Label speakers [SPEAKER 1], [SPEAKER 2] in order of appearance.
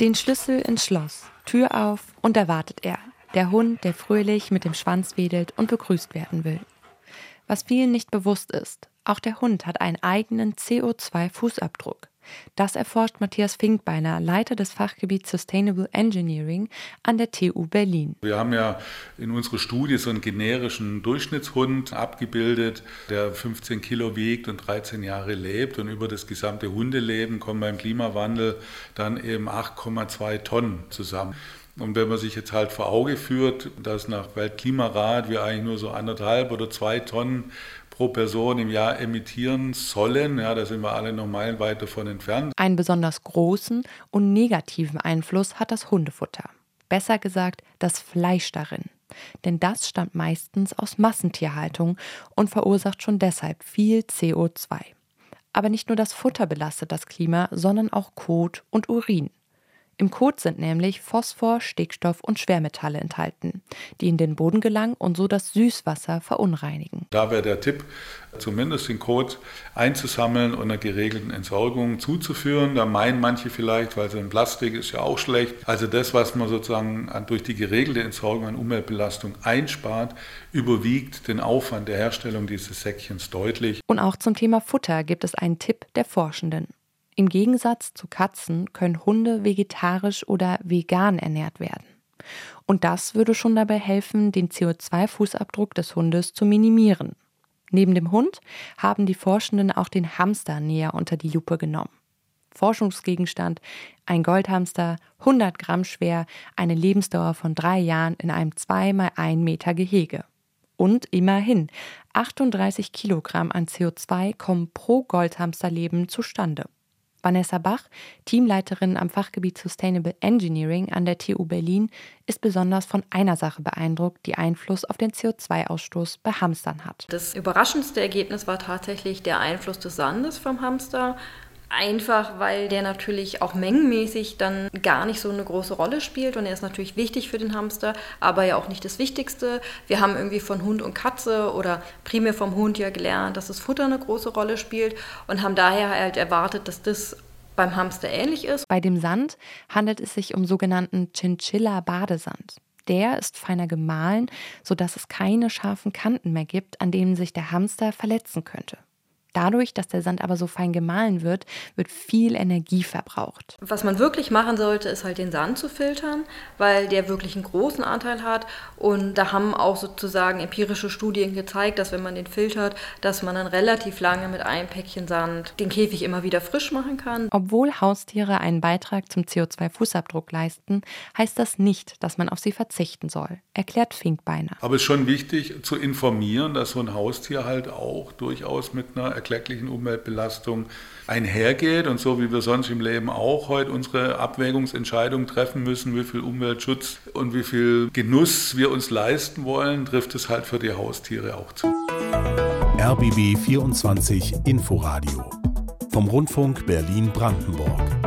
[SPEAKER 1] Den Schlüssel ins Schloss, Tür auf und da wartet er. Der Hund, der fröhlich mit dem Schwanz wedelt und begrüßt werden will. Was vielen nicht bewusst ist, auch der Hund hat einen eigenen CO2-Fußabdruck. Das erforscht Matthias Finkbeiner, Leiter des Fachgebiets Sustainable Engineering an der TU Berlin.
[SPEAKER 2] Wir haben ja in unserer Studie so einen generischen Durchschnittshund abgebildet, der 15 Kilo wiegt und 13 Jahre lebt. Und über das gesamte Hundeleben kommen beim Klimawandel dann eben 8,2 Tonnen zusammen. Und wenn man sich jetzt halt vor Auge führt, dass nach Weltklimarat wir eigentlich nur so anderthalb oder zwei Tonnen pro Person im Jahr emittieren sollen. Ja, da sind wir alle noch meilenweit davon entfernt.
[SPEAKER 1] Einen besonders großen und negativen Einfluss hat das Hundefutter. Besser gesagt, das Fleisch darin. Denn das stammt meistens aus Massentierhaltung und verursacht schon deshalb viel CO2. Aber nicht nur das Futter belastet das Klima, sondern auch Kot und Urin. Im Kot sind nämlich Phosphor, Stickstoff und Schwermetalle enthalten, die in den Boden gelangen und so das Süßwasser verunreinigen.
[SPEAKER 2] Da wäre der Tipp, zumindest den Kot einzusammeln und einer geregelten Entsorgung zuzuführen. Da meinen manche vielleicht, weil so ein Plastik ist ja auch schlecht. Also das, was man sozusagen durch die geregelte Entsorgung an Umweltbelastung einspart, überwiegt den Aufwand der Herstellung dieses Säckchens deutlich.
[SPEAKER 1] Und auch zum Thema Futter gibt es einen Tipp der Forschenden. Im Gegensatz zu Katzen können Hunde vegetarisch oder vegan ernährt werden. Und das würde schon dabei helfen, den CO2-Fußabdruck des Hundes zu minimieren. Neben dem Hund haben die Forschenden auch den Hamster näher unter die Lupe genommen. Forschungsgegenstand, ein Goldhamster, 100 Gramm schwer, eine Lebensdauer von drei Jahren in einem 2 x 1 Meter Gehege. Und immerhin, 38 Kilogramm an CO2 kommen pro Goldhamsterleben zustande. Vanessa Bach, Teamleiterin am Fachgebiet Sustainable Engineering an der TU Berlin, ist besonders von einer Sache beeindruckt, die Einfluss auf den CO2-Ausstoß bei Hamstern hat.
[SPEAKER 3] Das überraschendste Ergebnis war tatsächlich der Einfluss des Sandes vom Hamster Einfach weil der natürlich auch mengenmäßig dann gar nicht so eine große Rolle spielt und er ist natürlich wichtig für den Hamster, aber ja auch nicht das Wichtigste. Wir haben irgendwie von Hund und Katze oder primär vom Hund ja gelernt, dass das Futter eine große Rolle spielt und haben daher halt erwartet, dass das beim Hamster ähnlich ist.
[SPEAKER 1] Bei dem Sand handelt es sich um sogenannten Chinchilla-Badesand. Der ist feiner gemahlen, sodass es keine scharfen Kanten mehr gibt, an denen sich der Hamster verletzen könnte. Dadurch, dass der Sand aber so fein gemahlen wird, wird viel Energie verbraucht.
[SPEAKER 3] Was man wirklich machen sollte, ist halt den Sand zu filtern, weil der wirklich einen großen Anteil hat. Und da haben auch sozusagen empirische Studien gezeigt, dass wenn man den filtert, dass man dann relativ lange mit einem Päckchen Sand den Käfig immer wieder frisch machen kann.
[SPEAKER 1] Obwohl Haustiere einen Beitrag zum CO2-Fußabdruck leisten, heißt das nicht, dass man auf sie verzichten soll, erklärt Finkbeiner.
[SPEAKER 2] Aber es ist schon wichtig zu informieren, dass so ein Haustier halt auch durchaus mit einer erklecklichen Umweltbelastung einhergeht. Und so wie wir sonst im Leben auch heute unsere Abwägungsentscheidung treffen müssen, wie viel Umweltschutz und wie viel Genuss wir uns leisten wollen, trifft es halt für die Haustiere auch zu.
[SPEAKER 4] RBB 24 Inforadio vom Rundfunk Berlin-Brandenburg.